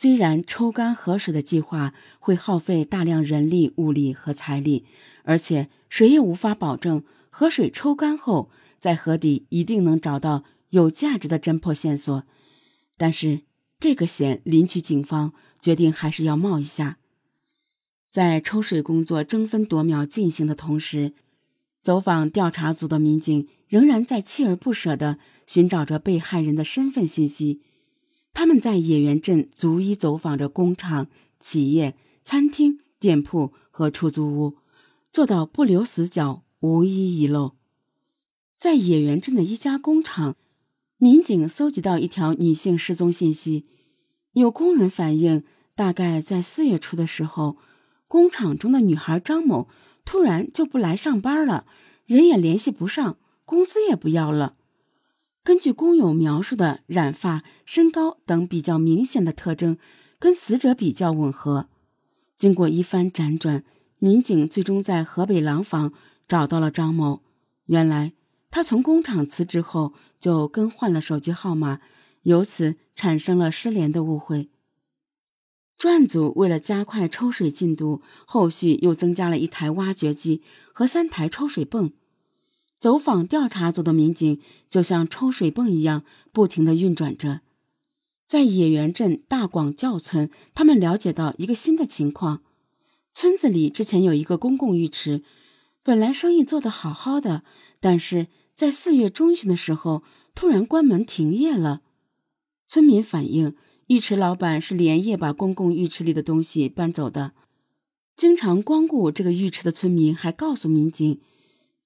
虽然抽干河水的计划会耗费大量人力、物力和财力，而且谁也无法保证河水抽干后在河底一定能找到有价值的侦破线索，但是这个险，临区警方决定还是要冒一下。在抽水工作争分夺秒进行的同时，走访调查组的民警仍然在锲而不舍地寻找着被害人的身份信息。他们在野原镇逐一走访着工厂、企业、餐厅、店铺和出租屋，做到不留死角、无一遗漏。在野原镇的一家工厂，民警搜集到一条女性失踪信息。有工人反映，大概在四月初的时候，工厂中的女孩张某突然就不来上班了，人也联系不上，工资也不要了。根据工友描述的染发、身高等比较明显的特征，跟死者比较吻合。经过一番辗转，民警最终在河北廊坊找到了张某。原来，他从工厂辞职后就更换了手机号码，由此产生了失联的误会。专案组为了加快抽水进度，后续又增加了一台挖掘机和三台抽水泵。走访调查组的民警就像抽水泵一样，不停地运转着。在野原镇大广教村，他们了解到一个新的情况：村子里之前有一个公共浴池，本来生意做得好好的，但是在四月中旬的时候突然关门停业了。村民反映，浴池老板是连夜把公共浴池里的东西搬走的。经常光顾这个浴池的村民还告诉民警。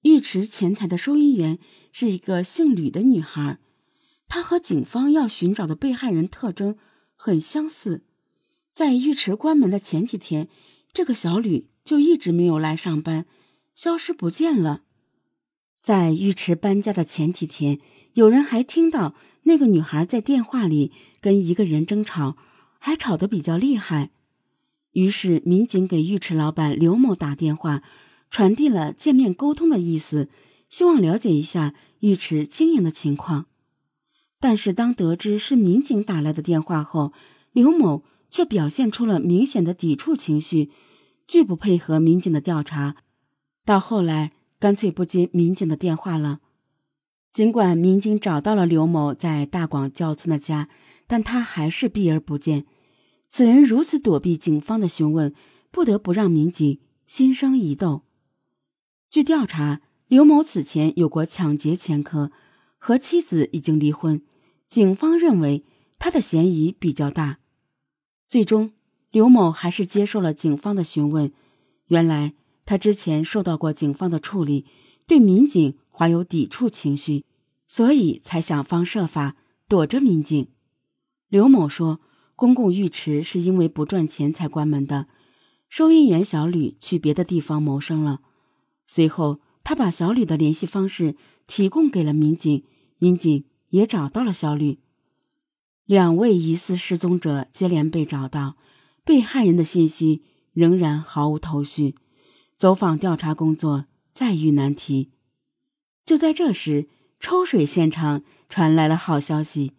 浴池前台的收银员是一个姓吕的女孩，她和警方要寻找的被害人特征很相似。在浴池关门的前几天，这个小吕就一直没有来上班，消失不见了。在浴池搬家的前几天，有人还听到那个女孩在电话里跟一个人争吵，还吵得比较厉害。于是民警给浴池老板刘某打电话。传递了见面沟通的意思，希望了解一下浴池经营的情况。但是当得知是民警打来的电话后，刘某却表现出了明显的抵触情绪，拒不配合民警的调查。到后来，干脆不接民警的电话了。尽管民警找到了刘某在大广教村的家，但他还是避而不见。此人如此躲避警方的询问，不得不让民警心生疑窦。据调查，刘某此前有过抢劫前科，和妻子已经离婚。警方认为他的嫌疑比较大。最终，刘某还是接受了警方的询问。原来他之前受到过警方的处理，对民警怀有抵触情绪，所以才想方设法躲着民警。刘某说：“公共浴池是因为不赚钱才关门的，收银员小吕去别的地方谋生了。”随后，他把小吕的联系方式提供给了民警，民警也找到了小吕。两位疑似失踪者接连被找到，被害人的信息仍然毫无头绪，走访调查工作再遇难题。就在这时，抽水现场传来了好消息。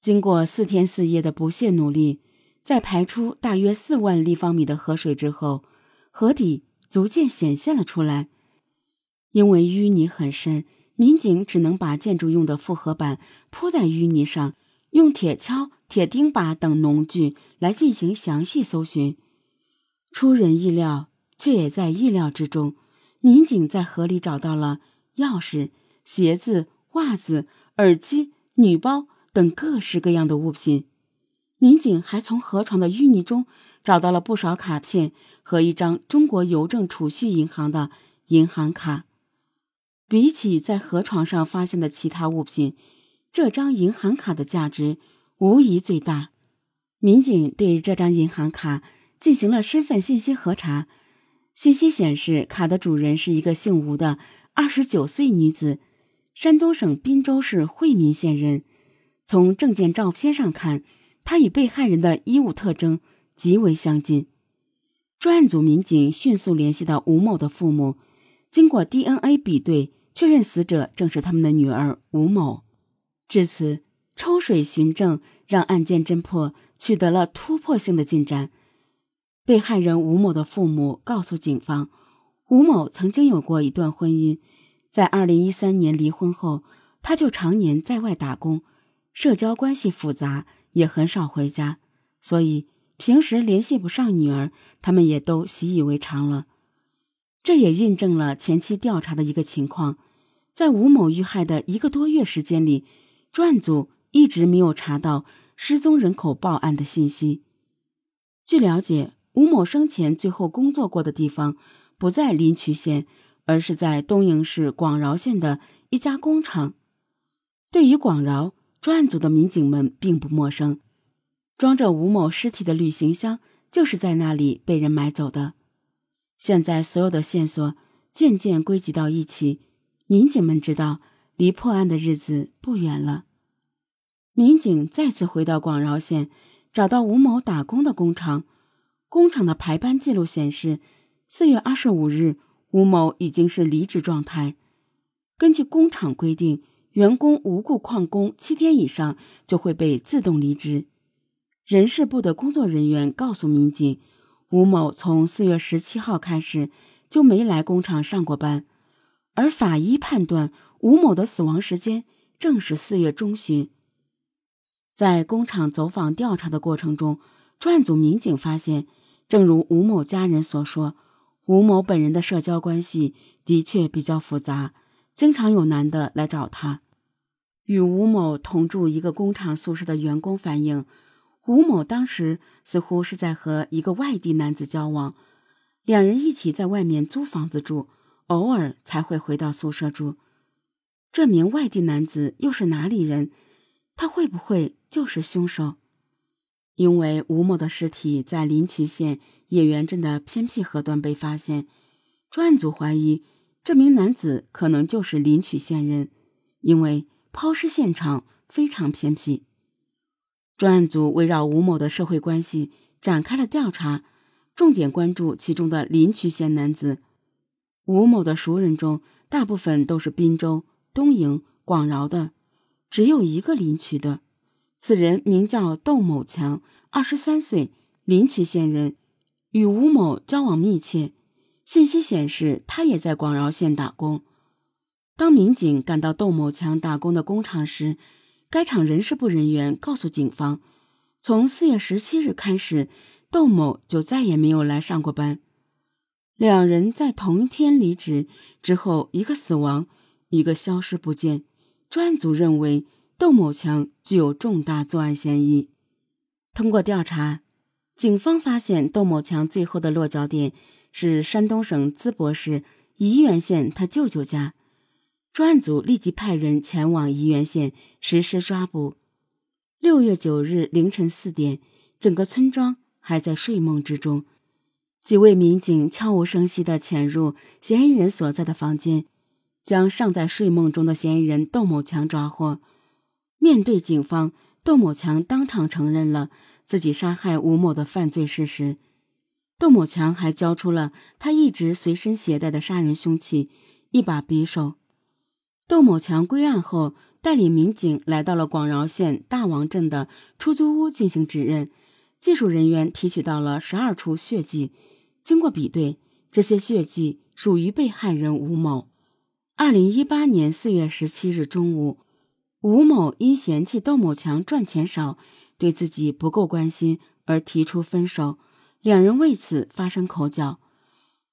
经过四天四夜的不懈努力，在排出大约四万立方米的河水之后，河底。逐渐显现了出来，因为淤泥很深，民警只能把建筑用的复合板铺在淤泥上，用铁锹、铁钉耙等农具来进行详细搜寻。出人意料，却也在意料之中，民警在河里找到了钥匙、鞋子、袜子、耳机、女包等各式各样的物品。民警还从河床的淤泥中。找到了不少卡片和一张中国邮政储蓄银行的银行卡。比起在河床上发现的其他物品，这张银行卡的价值无疑最大。民警对这张银行卡进行了身份信息核查，信息显示，卡的主人是一个姓吴的二十九岁女子，山东省滨州市惠民县人。从证件照片上看，他与被害人的衣物特征。极为相近，专案组民警迅速联系到吴某的父母，经过 DNA 比对，确认死者正是他们的女儿吴某。至此，抽水寻证，让案件侦破取得了突破性的进展。被害人吴某的父母告诉警方，吴某曾经有过一段婚姻，在二零一三年离婚后，他就常年在外打工，社交关系复杂，也很少回家，所以平时联系不上女儿，他们也都习以为常了。这也印证了前期调查的一个情况，在吴某遇害的一个多月时间里，专案组一直没有查到失踪人口报案的信息。据了解，吴某生前最后工作过的地方不在临朐县，而是在东营市广饶县的一家工厂。对于广饶，专案组的民警们并不陌生，装着吴某尸体的旅行箱就是在那里被人买走的。现在所有的线索渐渐归集到一起，民警们知道离破案的日子不远了。民警再次回到广饶县，找到吴某打工的工厂。工厂的排班记录显示，四月二十五日，吴某已经是离职状态。根据工厂规定，员工无故旷工七天以上就会被自动离职。人事部的工作人员告诉民警。吴某从四月十七号开始就没来工厂上过班，而法医判断吴某的死亡时间正是四月中旬。在工厂走访调查的过程中，专案组民警发现，正如吴某家人所说，吴某本人的社交关系的确比较复杂，经常有男的来找他。与吴某同住一个工厂宿舍的员工反映。吴某当时似乎是在和一个外地男子交往，两人一起在外面租房子住，偶尔才会回到宿舍住。这名外地男子又是哪里人？他会不会就是凶手？因为吴某的尸体在临朐县野原镇的偏僻河段被发现，专案组怀疑这名男子可能就是临朐县人，因为抛尸现场非常偏僻。专案组围绕吴某的社会关系展开了调查，重点关注其中的临朐县男子。吴某的熟人中，大部分都是滨州、东营、广饶的，只有一个临朐的。此人名叫窦某强，二十三岁，临朐县人，与吴某交往密切。信息显示，他也在广饶县打工。当民警赶到窦某强打工的工厂时，该厂人事部人员告诉警方，从四月十七日开始，窦某就再也没有来上过班。两人在同一天离职之后，一个死亡，一个消失不见。专案组认为窦某强具有重大作案嫌疑。通过调查，警方发现窦某强最后的落脚点是山东省淄博市沂源县他舅舅家。专案组立即派人前往沂源县实施抓捕。六月九日凌晨四点，整个村庄还在睡梦之中。几位民警悄无声息地潜入嫌疑人所在的房间，将尚在睡梦中的嫌疑人窦某强抓获。面对警方，窦某强当场承认了自己杀害吴某的犯罪事实。窦某强还交出了他一直随身携带的杀人凶器——一把匕首。窦某强归案后，带领民警来到了广饶县大王镇的出租屋进行指认。技术人员提取到了十二处血迹，经过比对，这些血迹属于被害人吴某。二零一八年四月十七日中午，吴某因嫌弃窦某强赚钱少，对自己不够关心而提出分手，两人为此发生口角。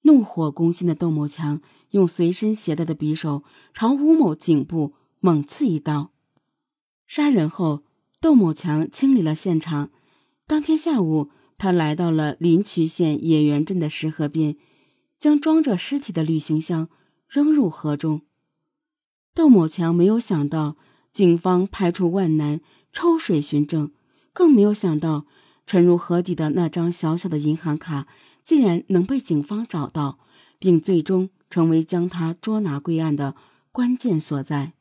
怒火攻心的窦某强用随身携带的匕首朝吴某颈部猛刺一刀，杀人后，窦某强清理了现场。当天下午，他来到了临朐县野原镇的石河边，将装着尸体的旅行箱扔入河中。窦某强没有想到警方排除万难抽水寻证，更没有想到沉入河底的那张小小的银行卡。竟然能被警方找到，并最终成为将他捉拿归案的关键所在。